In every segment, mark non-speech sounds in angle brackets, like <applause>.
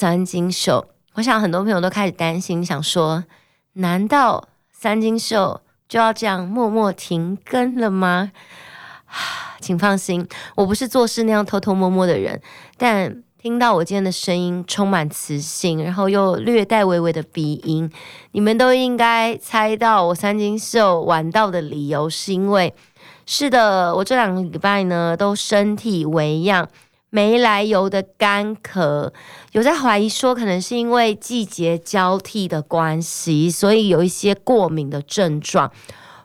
三金秀，我想很多朋友都开始担心，想说，难道三金秀就要这样默默停更了吗？<sighs> 请放心，我不是做事那样偷偷摸摸的人，但听到我今天的声音充满磁性，然后又略带微微的鼻音，你们都应该猜到我三金秀晚到的理由，是因为，是的，我这两个礼拜呢都身体微恙，没来由的干咳，有在怀疑说可能是因为季节交替的关系，所以有一些过敏的症状。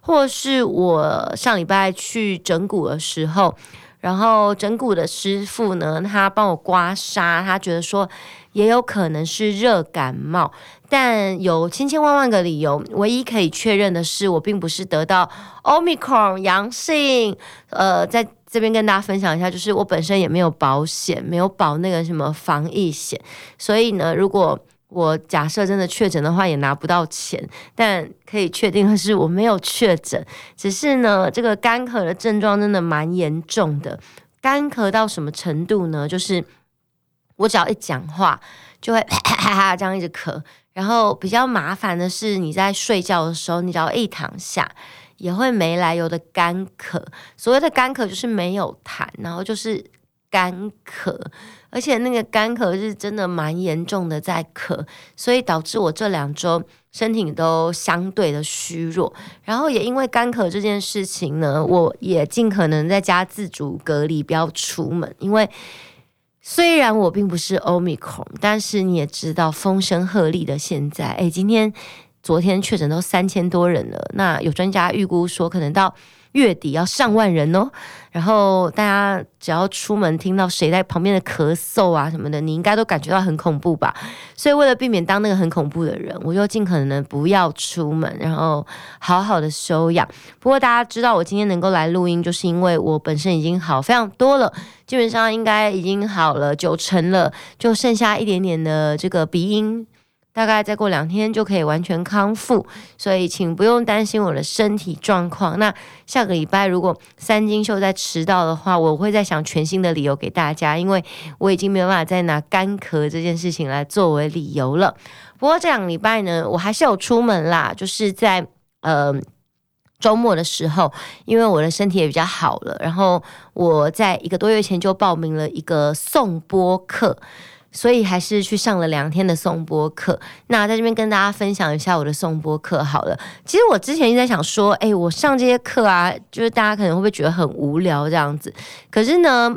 或是我上礼拜去整骨的时候，然后整骨的师傅呢，他帮我刮痧，他觉得说也有可能是热感冒，但有千千万万个理由，唯一可以确认的是，我并不是得到 Omicron 阳性。呃，在这边跟大家分享一下，就是我本身也没有保险，没有保那个什么防疫险，所以呢，如果我假设真的确诊的话，也拿不到钱。但可以确定的是，我没有确诊。只是呢，这个干咳的症状真的蛮严重的。干咳到什么程度呢？就是我只要一讲话，就会 <laughs> 哈哈这样一直咳。然后比较麻烦的是，你在睡觉的时候，你只要一躺下，也会没来由的干咳。所谓的干咳，就是没有痰，然后就是干咳。而且那个干咳是真的蛮严重的，在咳，所以导致我这两周身体都相对的虚弱。然后也因为干咳这件事情呢，我也尽可能在家自主隔离，不要出门。因为虽然我并不是 Omicron，但是你也知道风声鹤唳的现在，诶，今天、昨天确诊都三千多人了。那有专家预估说，可能到月底要上万人哦，然后大家只要出门听到谁在旁边的咳嗽啊什么的，你应该都感觉到很恐怖吧？所以为了避免当那个很恐怖的人，我就尽可能的不要出门，然后好好的休养。不过大家知道我今天能够来录音，就是因为我本身已经好非常多了，基本上应该已经好了九成了，就剩下一点点的这个鼻音。大概再过两天就可以完全康复，所以请不用担心我的身体状况。那下个礼拜如果三金秀再迟到的话，我会再想全新的理由给大家，因为我已经没有办法再拿干咳这件事情来作为理由了。不过这两个礼拜呢，我还是有出门啦，就是在呃周末的时候，因为我的身体也比较好了，然后我在一个多月前就报名了一个颂播课。所以还是去上了两天的颂钵课。那在这边跟大家分享一下我的颂钵课好了。其实我之前一直在想说，哎、我上这些课啊，就是大家可能会不会觉得很无聊这样子？可是呢，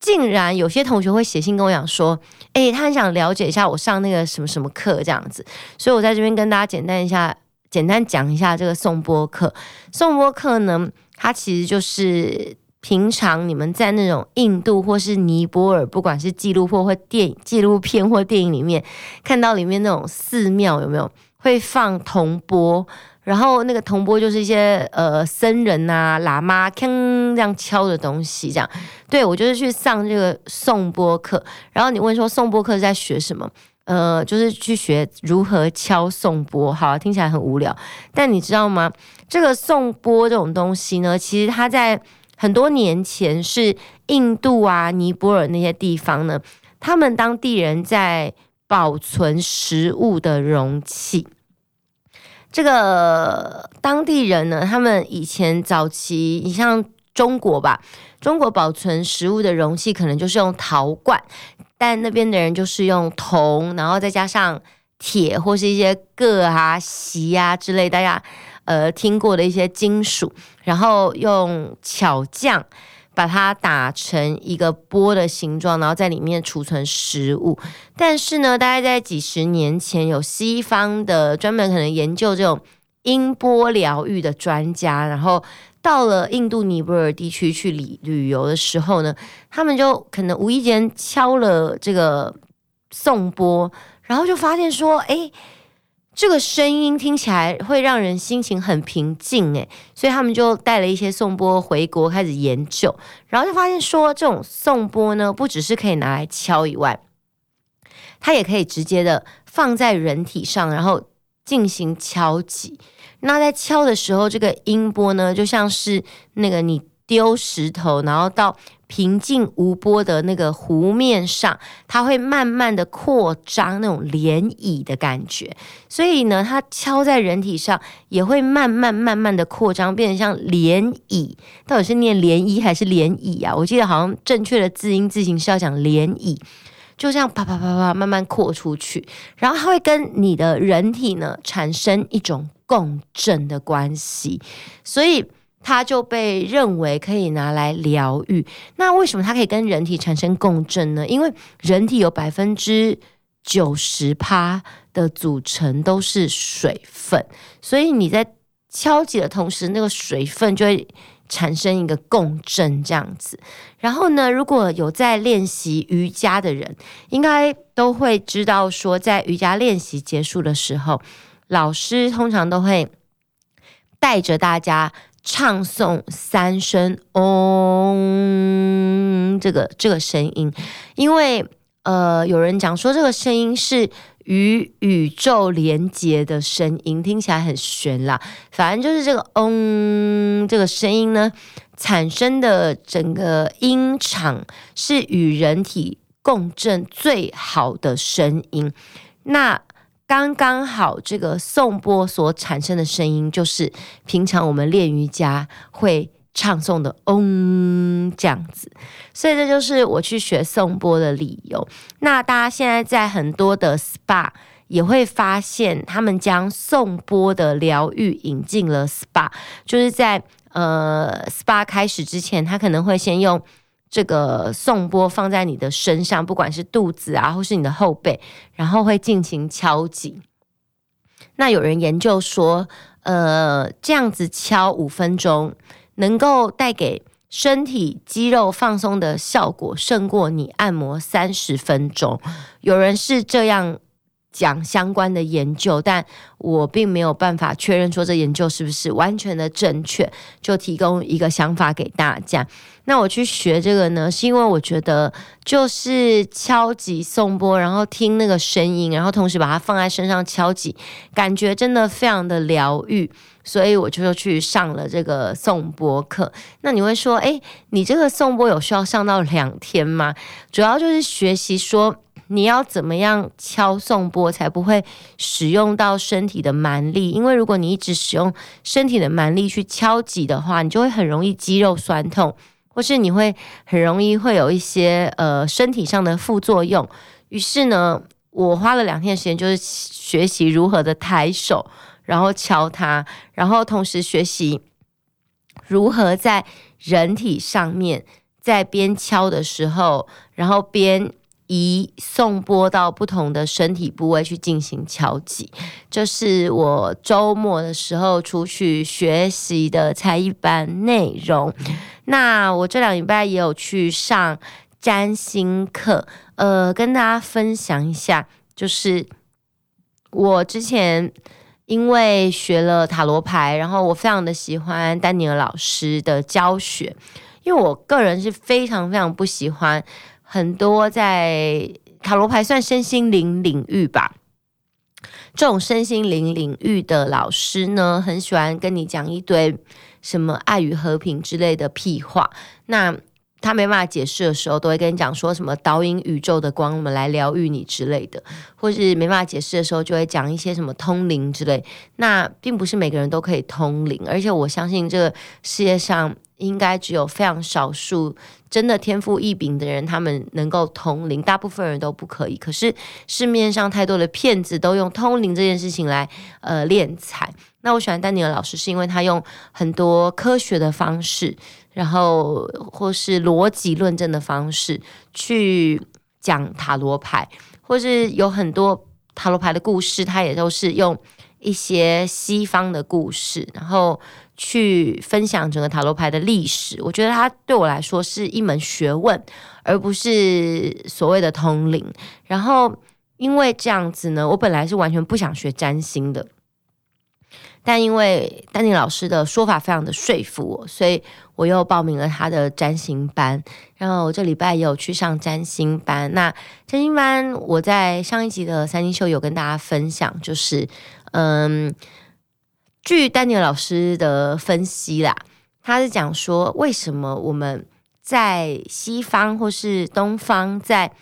竟然有些同学会写信跟我讲说，哎、他很想了解一下我上那个什么什么课这样子。所以我在这边跟大家简单一下，简单讲一下这个颂钵课。颂钵课呢，它其实就是。平常你们在那种印度或是尼泊尔，不管是纪录或或电影、纪录片或电影里面，看到里面那种寺庙有没有会放铜钵？然后那个铜钵就是一些呃僧人啊、喇嘛铿这样敲的东西，这样。对，我就是去上这个颂钵课。然后你问说颂钵课是在学什么？呃，就是去学如何敲颂钵。好，听起来很无聊，但你知道吗？这个颂钵这种东西呢，其实它在很多年前是印度啊、尼泊尔那些地方呢，他们当地人在保存食物的容器。这个当地人呢，他们以前早期，你像中国吧，中国保存食物的容器可能就是用陶罐，但那边的人就是用铜，然后再加上铁或是一些铬啊、锡啊之类，大家。呃，听过的一些金属，然后用巧匠把它打成一个波的形状，然后在里面储存食物。但是呢，大概在几十年前，有西方的专门可能研究这种音波疗愈的专家，然后到了印度尼泊尔地区去旅旅游的时候呢，他们就可能无意间敲了这个颂钵，然后就发现说，哎。这个声音听起来会让人心情很平静，诶，所以他们就带了一些颂钵回国开始研究，然后就发现说，这种颂钵呢，不只是可以拿来敲以外，它也可以直接的放在人体上，然后进行敲击。那在敲的时候，这个音波呢，就像是那个你丢石头，然后到平静无波的那个湖面上，它会慢慢的扩张，那种涟漪的感觉。所以呢，它敲在人体上也会慢慢慢慢的扩张，变成像涟漪。到底是念涟漪还是涟漪啊？我记得好像正确的字音字形是要讲涟漪。就这样啪啪啪啪慢慢扩出去，然后它会跟你的人体呢产生一种共振的关系，所以它就被认为可以拿来疗愈。那为什么它可以跟人体产生共振呢？因为人体有百分之九十趴的组成都是水分，所以你在敲击的同时，那个水分就会。产生一个共振这样子，然后呢，如果有在练习瑜伽的人，应该都会知道说，在瑜伽练习结束的时候，老师通常都会带着大家唱诵三声“嗡”这个这个声音，因为呃，有人讲说这个声音是。与宇宙连接的声音听起来很玄啦，反正就是这个“嗡”这个声音呢，产生的整个音场是与人体共振最好的声音。那刚刚好，这个颂钵所产生的声音，就是平常我们练瑜伽会。唱诵的嗡这样子，所以这就是我去学颂钵的理由。那大家现在在很多的 SPA 也会发现，他们将颂钵的疗愈引进了 SPA，就是在呃 SPA 开始之前，他可能会先用这个颂钵放在你的身上，不管是肚子啊，或是你的后背，然后会进行敲击。那有人研究说，呃，这样子敲五分钟。能够带给身体肌肉放松的效果，胜过你按摩三十分钟。有人是这样讲相关的研究，但我并没有办法确认说这研究是不是完全的正确，就提供一个想法给大家。那我去学这个呢，是因为我觉得就是敲击颂钵，然后听那个声音，然后同时把它放在身上敲击，感觉真的非常的疗愈。所以我就去上了这个颂钵课。那你会说，诶，你这个颂钵有需要上到两天吗？主要就是学习说你要怎么样敲颂钵才不会使用到身体的蛮力，因为如果你一直使用身体的蛮力去敲击的话，你就会很容易肌肉酸痛，或是你会很容易会有一些呃身体上的副作用。于是呢，我花了两天时间，就是学习如何的抬手。然后敲它，然后同时学习如何在人体上面，在边敲的时候，然后边移颂钵到不同的身体部位去进行敲击。这是我周末的时候出去学习的才艺班内容。那我这两礼拜也有去上占星课，呃，跟大家分享一下，就是我之前。因为学了塔罗牌，然后我非常的喜欢丹尼尔老师的教学，因为我个人是非常非常不喜欢很多在塔罗牌算身心灵领域吧，这种身心灵领域的老师呢，很喜欢跟你讲一堆什么爱与和平之类的屁话，那。他没办法解释的时候，都会跟你讲说什么导引宇宙的光，我们来疗愈你之类的，或是没办法解释的时候，就会讲一些什么通灵之类。那并不是每个人都可以通灵，而且我相信这个世界上应该只有非常少数真的天赋异禀的人，他们能够通灵，大部分人都不可以。可是市面上太多的骗子都用通灵这件事情来呃敛财。那我喜欢丹尼尔老师，是因为他用很多科学的方式。然后，或是逻辑论证的方式去讲塔罗牌，或是有很多塔罗牌的故事，他也都是用一些西方的故事，然后去分享整个塔罗牌的历史。我觉得它对我来说是一门学问，而不是所谓的通灵。然后，因为这样子呢，我本来是完全不想学占星的。但因为丹尼老师的说法非常的说服我，所以我又报名了他的占星班。然后我这礼拜也有去上占星班。那占星班我在上一集的三星秀有跟大家分享，就是嗯，据丹尼尔老师的分析啦，他是讲说为什么我们在西方或是东方在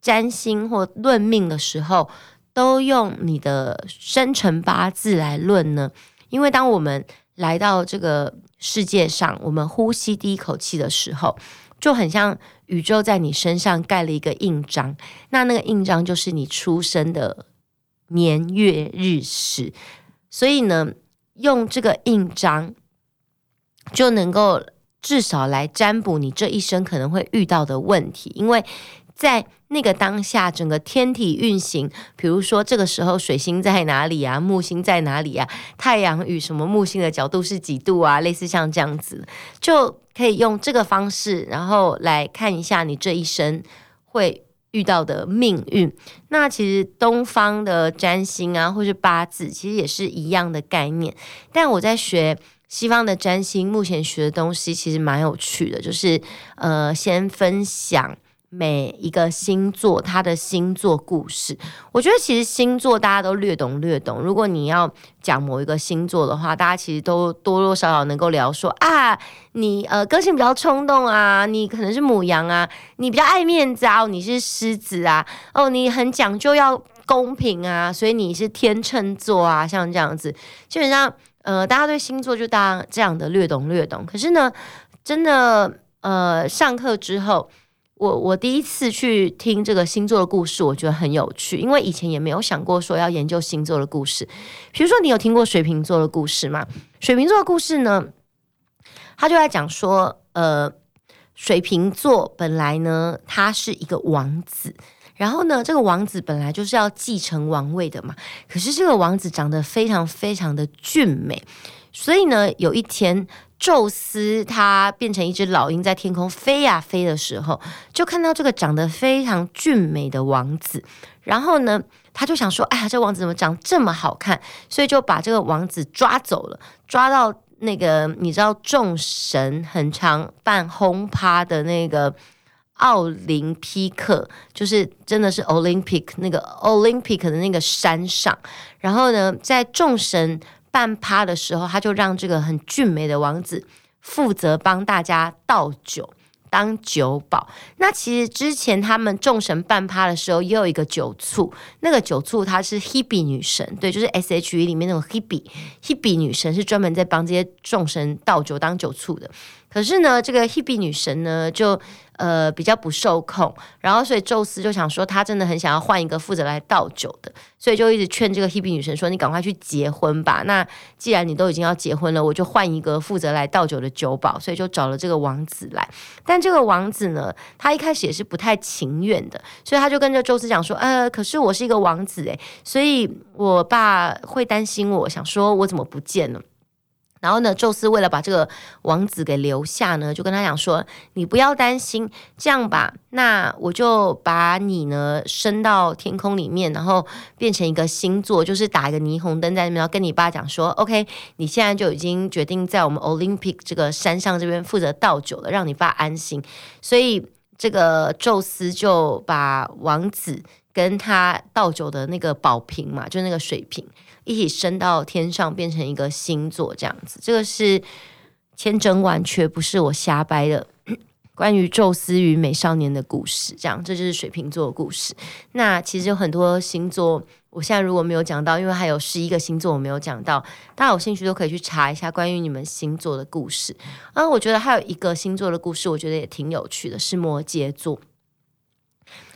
占星或论命的时候，都用你的生辰八字来论呢？因为当我们来到这个世界上，我们呼吸第一口气的时候，就很像宇宙在你身上盖了一个印章。那那个印章就是你出生的年月日时。所以呢，用这个印章就能够至少来占卜你这一生可能会遇到的问题，因为在那个当下，整个天体运行，比如说这个时候水星在哪里啊，木星在哪里啊，太阳与什么木星的角度是几度啊，类似像这样子，就可以用这个方式，然后来看一下你这一生会遇到的命运。那其实东方的占星啊，或是八字，其实也是一样的概念。但我在学西方的占星，目前学的东西其实蛮有趣的，就是呃，先分享。每一个星座，它的星座故事，我觉得其实星座大家都略懂略懂。如果你要讲某一个星座的话，大家其实都多多少少能够聊说啊，你呃个性比较冲动啊，你可能是母羊啊，你比较爱面子啊，你是狮子啊，哦，你很讲究要公平啊，所以你是天秤座啊，像这样子，基本上呃大家对星座就当这样的略懂略懂。可是呢，真的呃上课之后。我我第一次去听这个星座的故事，我觉得很有趣，因为以前也没有想过说要研究星座的故事。比如说，你有听过水瓶座的故事吗？水瓶座的故事呢，他就在讲说，呃，水瓶座本来呢，他是一个王子，然后呢，这个王子本来就是要继承王位的嘛，可是这个王子长得非常非常的俊美，所以呢，有一天。宙斯他变成一只老鹰，在天空飞呀飞的时候，就看到这个长得非常俊美的王子。然后呢，他就想说：“哎呀，这王子怎么长这么好看？”所以就把这个王子抓走了，抓到那个你知道众神很常办轰趴的那个奥林匹克，就是真的是 Olympic 那个 Olympic 的那个山上。然后呢，在众神。半趴的时候，他就让这个很俊美的王子负责帮大家倒酒，当酒保。那其实之前他们众神半趴的时候，也有一个酒醋，那个酒醋它是 Hebe 女神，对，就是 S.H.E 里面那种 Hebe，Hebe 女神是专门在帮这些众神倒酒当酒醋的。可是呢，这个 Hebe 女神呢，就呃比较不受控，然后所以宙斯就想说，他真的很想要换一个负责来倒酒的，所以就一直劝这个 Hebe 女神说：“你赶快去结婚吧。那既然你都已经要结婚了，我就换一个负责来倒酒的酒保。”所以就找了这个王子来。但这个王子呢，他一开始也是不太情愿的，所以他就跟着宙斯讲说：“呃，可是我是一个王子诶，所以我爸会担心我，想说我怎么不见了。”然后呢，宙斯为了把这个王子给留下呢，就跟他讲说：“你不要担心，这样吧，那我就把你呢升到天空里面，然后变成一个星座，就是打一个霓虹灯在那边，然后跟你爸讲说，OK，你现在就已经决定在我们 Olympic 这个山上这边负责倒酒了，让你爸安心。所以这个宙斯就把王子跟他倒酒的那个宝瓶嘛，就那个水瓶。”一起升到天上，变成一个星座这样子，这个是千真万确，不是我瞎掰的。<clears throat> 关于宙斯与美少年的故事，这样，这就是水瓶座的故事。那其实有很多星座，我现在如果没有讲到，因为还有十一个星座我没有讲到，大家有兴趣都可以去查一下关于你们星座的故事。啊，我觉得还有一个星座的故事，我觉得也挺有趣的，是摩羯座。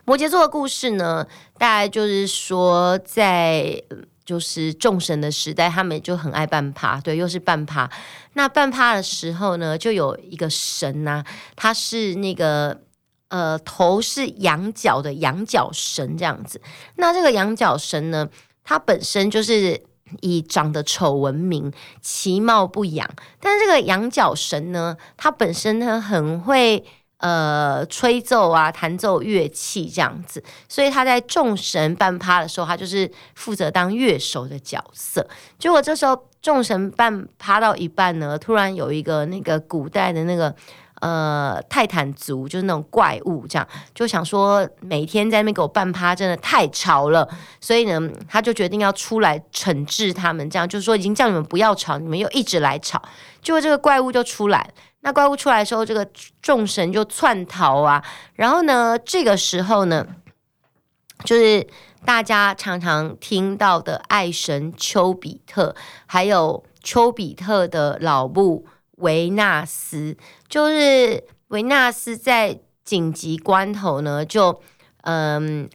摩羯座的故事呢，大概就是说在。就是众神的时代，他们就很爱半趴，对，又是半趴。那半趴的时候呢，就有一个神呐、啊，他是那个呃头是羊角的羊角神这样子。那这个羊角神呢，他本身就是以长得丑闻名，其貌不扬。但是这个羊角神呢，他本身呢很会。呃，吹奏啊，弹奏乐器这样子，所以他在众神半趴的时候，他就是负责当乐手的角色。结果这时候众神半趴到一半呢，突然有一个那个古代的那个呃泰坦族，就是那种怪物，这样就想说每天在那边给我半趴，真的太吵了，所以呢，他就决定要出来惩治他们，这样就是说已经叫你们不要吵，你们又一直来吵，结果这个怪物就出来。那怪物出来的时候，这个众神就窜逃啊，然后呢，这个时候呢，就是。大家常常听到的爱神丘比特，还有丘比特的老母维纳斯，就是维纳斯在紧急关头呢，就嗯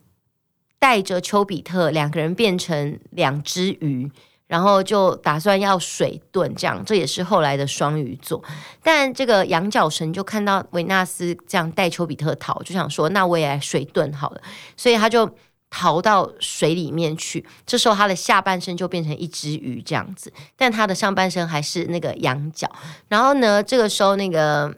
带着丘比特两个人变成两只鱼，然后就打算要水遁，这样这也是后来的双鱼座。但这个羊角神就看到维纳斯这样带丘比特逃，就想说那我也来水遁好了，所以他就。逃到水里面去，这时候他的下半身就变成一只鱼这样子，但他的上半身还是那个羊角。然后呢，这个时候那个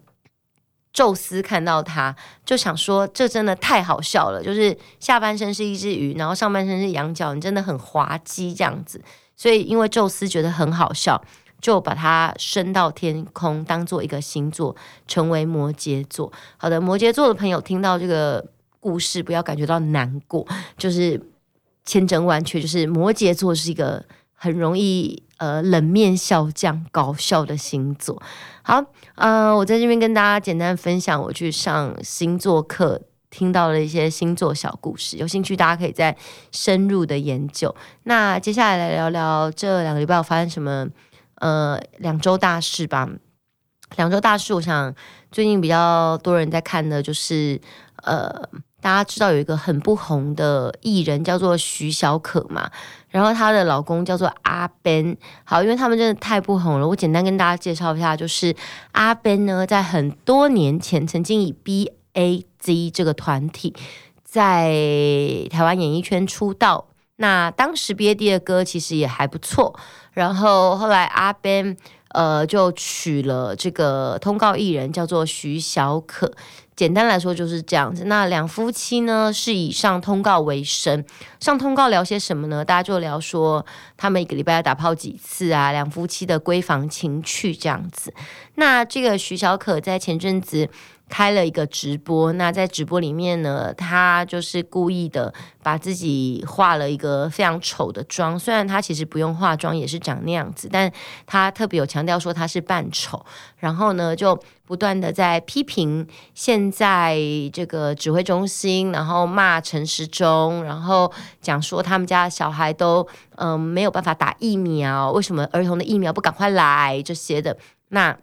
宙斯看到他，就想说：“这真的太好笑了，就是下半身是一只鱼，然后上半身是羊角，你真的很滑稽这样子。”所以因为宙斯觉得很好笑，就把它升到天空，当做一个星座，成为摩羯座。好的，摩羯座的朋友听到这个。故事不要感觉到难过，就是千真万确，就是摩羯座是一个很容易呃冷面笑匠、搞笑的星座。好，呃，我在这边跟大家简单分享我去上星座课听到了一些星座小故事，有兴趣大家可以再深入的研究。那接下来来聊聊这两个礼拜有发生什么呃两周大事吧。两周大事，我想最近比较多人在看的就是呃。大家知道有一个很不红的艺人叫做徐小可嘛，然后她的老公叫做阿 Ben。好，因为他们真的太不红了，我简单跟大家介绍一下，就是阿 Ben 呢，在很多年前曾经以 B A Z 这个团体在台湾演艺圈出道，那当时 B A D 的歌其实也还不错，然后后来阿 Ben 呃就娶了这个通告艺人叫做徐小可。简单来说就是这样子。那两夫妻呢，是以上通告为生。上通告聊些什么呢？大家就聊说他们一个礼拜要打炮几次啊，两夫妻的闺房情趣这样子。那这个徐小可在前阵子。开了一个直播，那在直播里面呢，他就是故意的把自己化了一个非常丑的妆，虽然他其实不用化妆也是长那样子，但他特别有强调说他是扮丑，然后呢就不断的在批评现在这个指挥中心，然后骂陈时中，然后讲说他们家小孩都嗯、没有办法打疫苗，为什么儿童的疫苗不赶快来这些的那。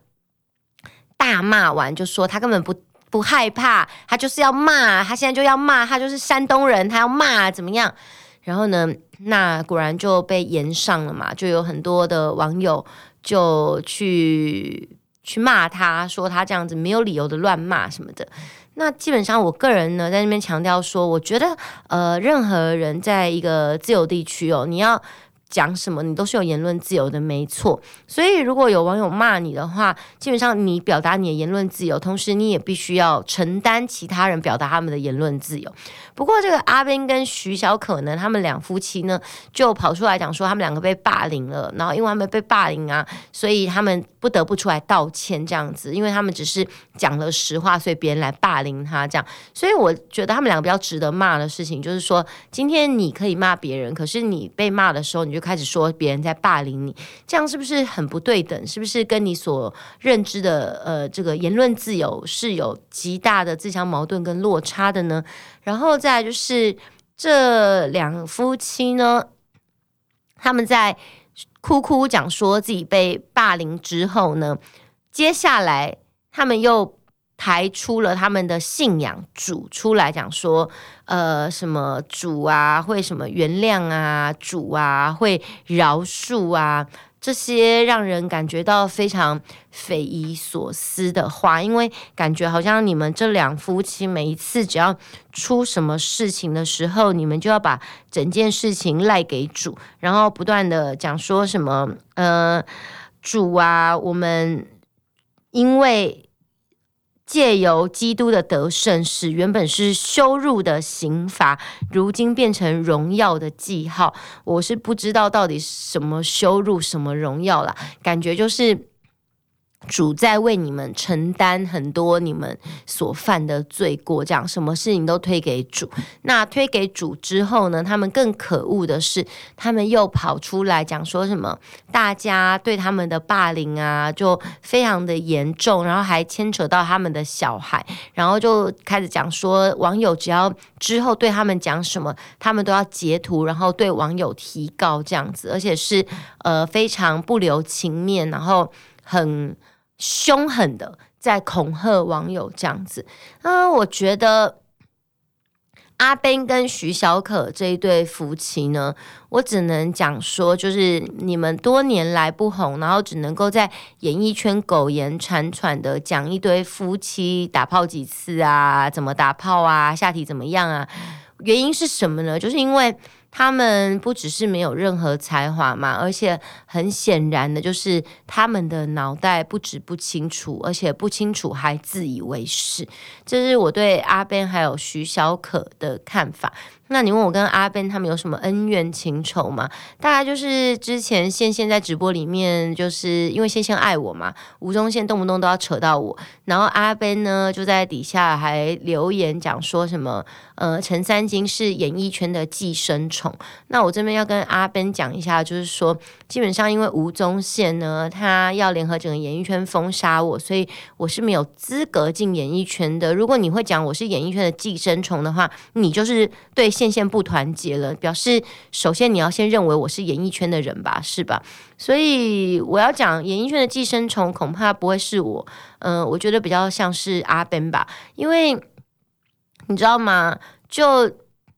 大骂完就说他根本不不害怕，他就是要骂，他现在就要骂，他就是山东人，他要骂怎么样？然后呢，那果然就被延上了嘛，就有很多的网友就去去骂他，说他这样子没有理由的乱骂什么的。那基本上我个人呢，在那边强调说，我觉得呃，任何人在一个自由地区哦，你要。讲什么你都是有言论自由的，没错。所以如果有网友骂你的话，基本上你表达你的言论自由，同时你也必须要承担其他人表达他们的言论自由。不过这个阿斌跟徐小可呢，他们两夫妻呢就跑出来讲说，他们两个被霸凌了，然后因为他们被霸凌啊，所以他们不得不出来道歉这样子，因为他们只是讲了实话，所以别人来霸凌他这样。所以我觉得他们两个比较值得骂的事情，就是说今天你可以骂别人，可是你被骂的时候，你就开始说别人在霸凌你，这样是不是很不对等？是不是跟你所认知的呃这个言论自由是有极大的自相矛盾跟落差的呢？然后再就是这两夫妻呢，他们在哭哭讲说自己被霸凌之后呢，接下来他们又。抬出了他们的信仰主出来讲说，呃，什么主啊会什么原谅啊，主啊会饶恕啊，这些让人感觉到非常匪夷所思的话，因为感觉好像你们这两夫妻每一次只要出什么事情的时候，你们就要把整件事情赖给主，然后不断的讲说什么，呃，主啊，我们因为。借由基督的得胜，使原本是羞辱的刑罚，如今变成荣耀的记号。我是不知道到底什么羞辱，什么荣耀了，感觉就是主在为你们承担很多你们所犯的罪过，这样什么事情都推给主。那推给主之后呢，他们更可恶的是，他们又跑出来讲说什么，大家对他们的霸凌啊，就非常的严重，然后还牵扯到他们的小孩，然后就开始讲说，网友只要之后对他们讲什么，他们都要截图，然后对网友提告这样子，而且是呃非常不留情面，然后很。凶狠的在恐吓网友这样子，啊，我觉得阿斌跟徐小可这一对夫妻呢，我只能讲说，就是你们多年来不红，然后只能够在演艺圈苟延残喘的讲一堆夫妻打炮几次啊，怎么打炮啊，下体怎么样啊，原因是什么呢？就是因为。他们不只是没有任何才华嘛，而且很显然的就是他们的脑袋不止不清楚，而且不清楚还自以为是。这是我对阿 Ben 还有徐小可的看法。那你问我跟阿 Ben 他们有什么恩怨情仇吗？大概就是之前线线在直播里面，就是因为线线爱我嘛，吴宗宪动不动都要扯到我，然后阿 Ben 呢就在底下还留言讲说什么，呃，陈三金是演艺圈的寄生虫。那我这边要跟阿 Ben 讲一下，就是说，基本上因为吴宗宪呢，他要联合整个演艺圈封杀我，所以我是没有资格进演艺圈的。如果你会讲我是演艺圈的寄生虫的话，你就是对。线线不团结了，表示首先你要先认为我是演艺圈的人吧，是吧？所以我要讲演艺圈的寄生虫，恐怕不会是我，嗯、我觉得比较像是阿 Ben 吧，因为你知道吗？就。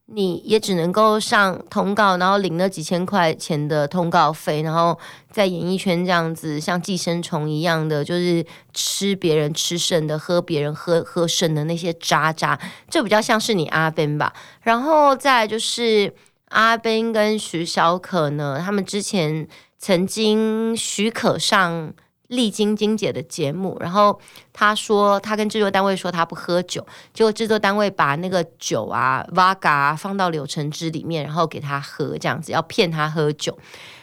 你也只能够上通告，然后领那几千块钱的通告费，然后在演艺圈这样子像寄生虫一样的，就是吃别人吃剩的，喝别人喝喝剩的那些渣渣，这比较像是你阿斌吧。然后再来就是阿斌跟徐小可呢，他们之前曾经许可上。丽晶晶姐的节目，然后他说他跟制作单位说他不喝酒，结果制作单位把那个酒啊、Vaga 放到柳橙汁里面，然后给他喝，这样子要骗他喝酒。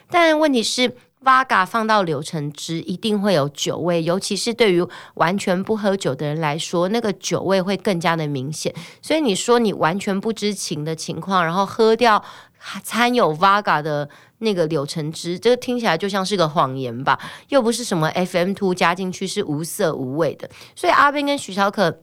但问题是，Vaga 放到柳橙汁一定会有酒味，尤其是对于完全不喝酒的人来说，那个酒味会更加的明显。所以你说你完全不知情的情况，然后喝掉掺有 Vaga 的。那个柳橙汁，这个听起来就像是个谎言吧？又不是什么 FM two 加进去是无色无味的。所以阿 Ben 跟徐小可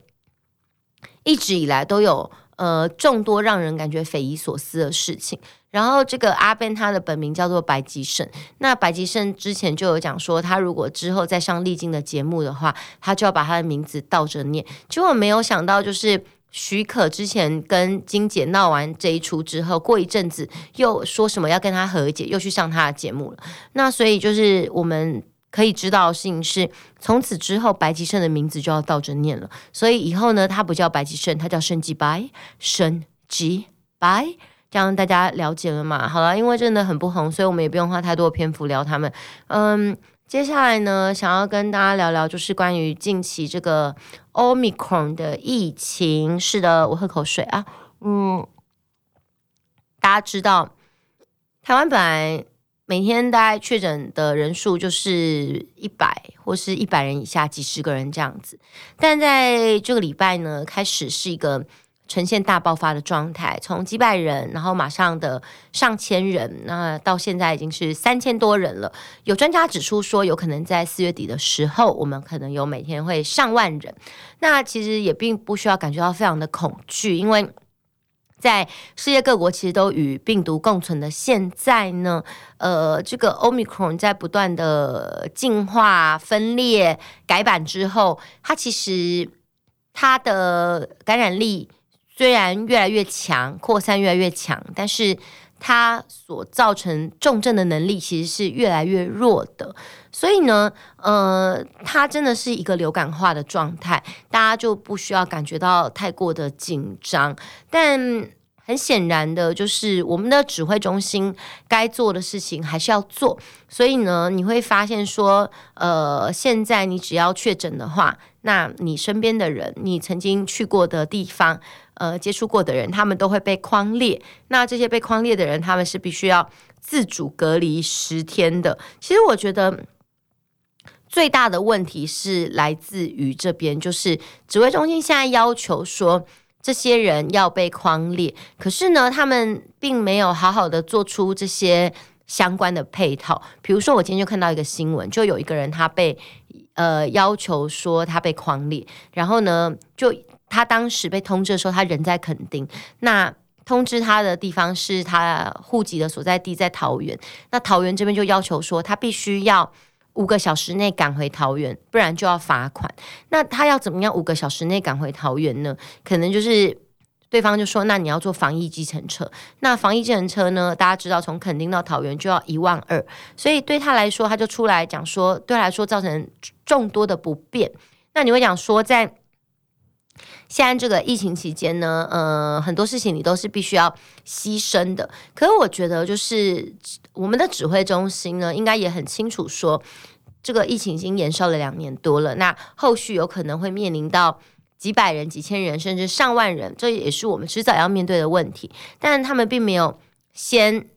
一直以来都有呃众多让人感觉匪夷所思的事情。然后这个阿 Ben 他的本名叫做白吉胜，那白吉胜之前就有讲说，他如果之后再上丽晶的节目的话，他就要把他的名字倒着念。结果没有想到就是。许可之前跟金姐闹完这一出之后，过一阵子又说什么要跟他和解，又去上他的节目了。那所以就是我们可以知道的事情是，从此之后白吉胜的名字就要倒着念了。所以以后呢，他不叫白吉胜，他叫胜吉白，胜吉白，这样大家了解了嘛？好了，因为真的很不红，所以我们也不用花太多篇幅聊他们。嗯。接下来呢，想要跟大家聊聊，就是关于近期这个 Omicron 的疫情。是的，我喝口水啊。嗯，大家知道，台湾本来每天大概确诊的人数就是一百或是一百人以下，几十个人这样子。但在这个礼拜呢，开始是一个。呈现大爆发的状态，从几百人，然后马上的上千人，那到现在已经是三千多人了。有专家指出说，有可能在四月底的时候，我们可能有每天会上万人。那其实也并不需要感觉到非常的恐惧，因为在世界各国其实都与病毒共存的现在呢，呃，这个 Omicron 在不断的进化、分裂、改版之后，它其实它的感染力。虽然越来越强，扩散越来越强，但是它所造成重症的能力其实是越来越弱的。所以呢，呃，它真的是一个流感化的状态，大家就不需要感觉到太过的紧张。但很显然的，就是我们的指挥中心该做的事情还是要做。所以呢，你会发现说，呃，现在你只要确诊的话，那你身边的人，你曾经去过的地方，呃，接触过的人，他们都会被框列。那这些被框列的人，他们是必须要自主隔离十天的。其实我觉得。最大的问题是来自于这边，就是指挥中心现在要求说这些人要被框列，可是呢，他们并没有好好的做出这些相关的配套。比如说，我今天就看到一个新闻，就有一个人他被呃要求说他被匡列，然后呢，就他当时被通知的时候，他人在垦丁，那通知他的地方是他户籍的所在地在桃园，那桃园这边就要求说他必须要。五个小时内赶回桃园，不然就要罚款。那他要怎么样五个小时内赶回桃园呢？可能就是对方就说：“那你要坐防疫计程车。”那防疫计程车呢？大家知道，从垦丁到桃园就要一万二，所以对他来说，他就出来讲说，对他来说造成众多的不便。那你会讲说，在现在这个疫情期间呢，呃，很多事情你都是必须要牺牲的。可是我觉得，就是我们的指挥中心呢，应该也很清楚说，这个疫情已经延烧了两年多了，那后续有可能会面临到几百人、几千人，甚至上万人，这也是我们迟早要面对的问题。但他们并没有先。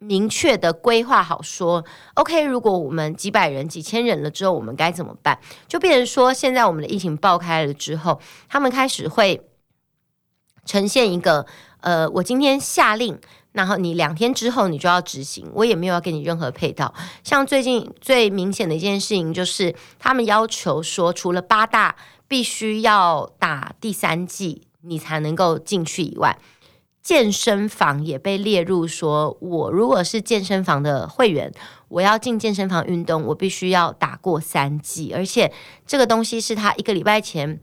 明确的规划好说，OK，如果我们几百人、几千人了之后，我们该怎么办？就变成说，现在我们的疫情爆开了之后，他们开始会呈现一个，呃，我今天下令，然后你两天之后你就要执行，我也没有要给你任何配套。像最近最明显的一件事情，就是他们要求说，除了八大必须要打第三剂，你才能够进去以外。健身房也被列入说，我如果是健身房的会员，我要进健身房运动，我必须要打过三剂，而且这个东西是他一个礼拜前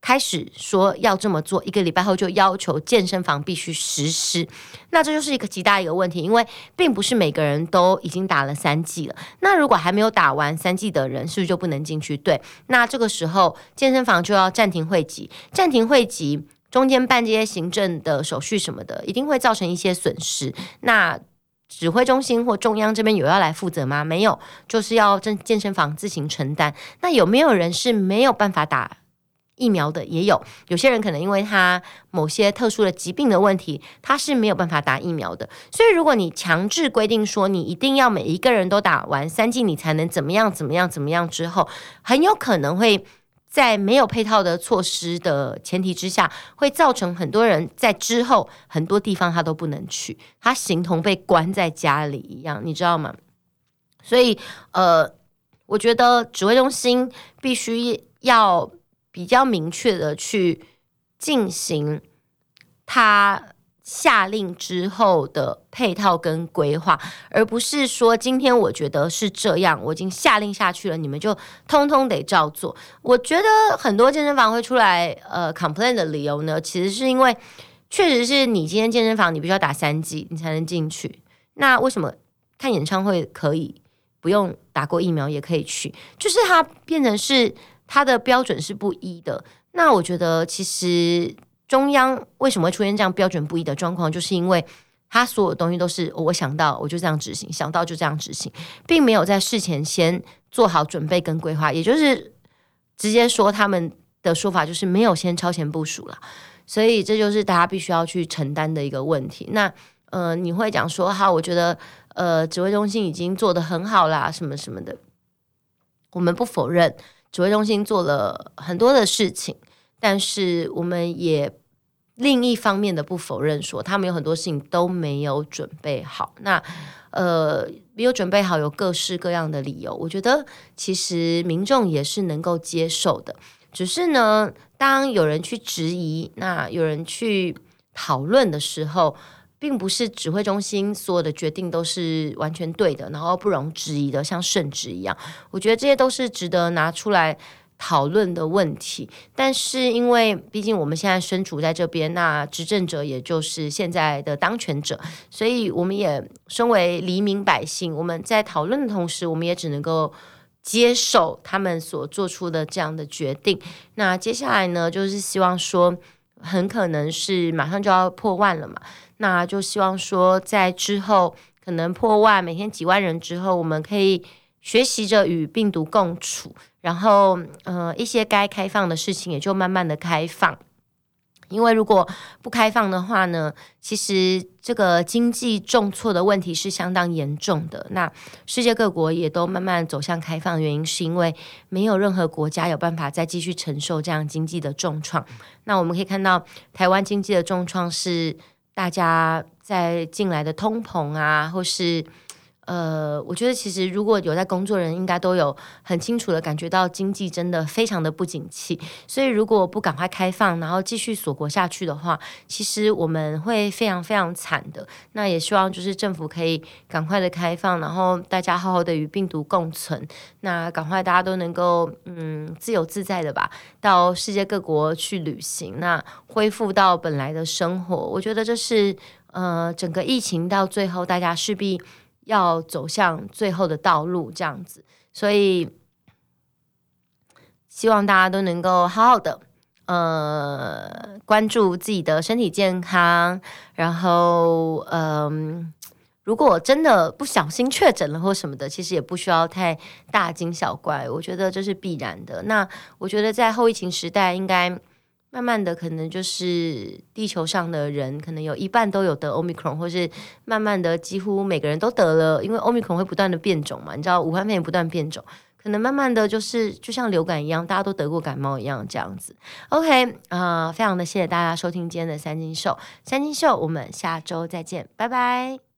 开始说要这么做，一个礼拜后就要求健身房必须实施。那这就是一个极大一个问题，因为并不是每个人都已经打了三剂了。那如果还没有打完三剂的人，是不是就不能进去？对，那这个时候健身房就要暂停会籍，暂停会籍。中间办这些行政的手续什么的，一定会造成一些损失。那指挥中心或中央这边有要来负责吗？没有，就是要健健身房自行承担。那有没有人是没有办法打疫苗的？也有，有些人可能因为他某些特殊的疾病的问题，他是没有办法打疫苗的。所以，如果你强制规定说你一定要每一个人都打完三剂，你才能怎么样怎么样怎么样之后，很有可能会。在没有配套的措施的前提之下，会造成很多人在之后很多地方他都不能去，他形同被关在家里一样，你知道吗？所以，呃，我觉得指挥中心必须要比较明确的去进行他。下令之后的配套跟规划，而不是说今天我觉得是这样，我已经下令下去了，你们就通通得照做。我觉得很多健身房会出来呃 complain 的理由呢，其实是因为确实是你今天健身房你必须要打三剂你才能进去，那为什么看演唱会可以不用打过疫苗也可以去？就是它变成是它的标准是不一的。那我觉得其实。中央为什么会出现这样标准不一的状况？就是因为他所有东西都是我想到我就这样执行，想到就这样执行，并没有在事前先做好准备跟规划，也就是直接说他们的说法就是没有先超前部署了，所以这就是大家必须要去承担的一个问题。那呃，你会讲说哈，我觉得呃，指挥中心已经做得很好啦，什么什么的，我们不否认指挥中心做了很多的事情，但是我们也。另一方面的不否认说，他们有很多事情都没有准备好。那呃，没有准备好，有各式各样的理由。我觉得其实民众也是能够接受的。只是呢，当有人去质疑，那有人去讨论的时候，并不是指挥中心所有的决定都是完全对的，然后不容置疑的，像圣旨一样。我觉得这些都是值得拿出来。讨论的问题，但是因为毕竟我们现在身处在这边，那执政者也就是现在的当权者，所以我们也身为黎民百姓，我们在讨论的同时，我们也只能够接受他们所做出的这样的决定。那接下来呢，就是希望说，很可能是马上就要破万了嘛，那就希望说，在之后可能破万，每天几万人之后，我们可以学习着与病毒共处。然后，呃，一些该开放的事情也就慢慢的开放，因为如果不开放的话呢，其实这个经济重挫的问题是相当严重的。那世界各国也都慢慢走向开放原因，是因为没有任何国家有办法再继续承受这样经济的重创。那我们可以看到，台湾经济的重创是大家在进来的通膨啊，或是。呃，我觉得其实如果有在工作人，应该都有很清楚的感觉到经济真的非常的不景气。所以如果不赶快开放，然后继续锁国下去的话，其实我们会非常非常惨的。那也希望就是政府可以赶快的开放，然后大家好好的与病毒共存。那赶快大家都能够嗯自由自在的吧，到世界各国去旅行，那恢复到本来的生活。我觉得这是呃整个疫情到最后大家势必。要走向最后的道路，这样子，所以希望大家都能够好好的，呃，关注自己的身体健康。然后，嗯、如果真的不小心确诊了或什么的，其实也不需要太大惊小怪，我觉得这是必然的。那我觉得在后疫情时代，应该。慢慢的，可能就是地球上的人，可能有一半都有得 Omicron，或是慢慢的几乎每个人都得了，因为 Omicron 会不断的变种嘛，你知道武汉肺炎不断变种，可能慢慢的就是就像流感一样，大家都得过感冒一样这样子。OK，啊、非常的谢谢大家收听今天的三金秀，三金秀，我们下周再见，拜拜。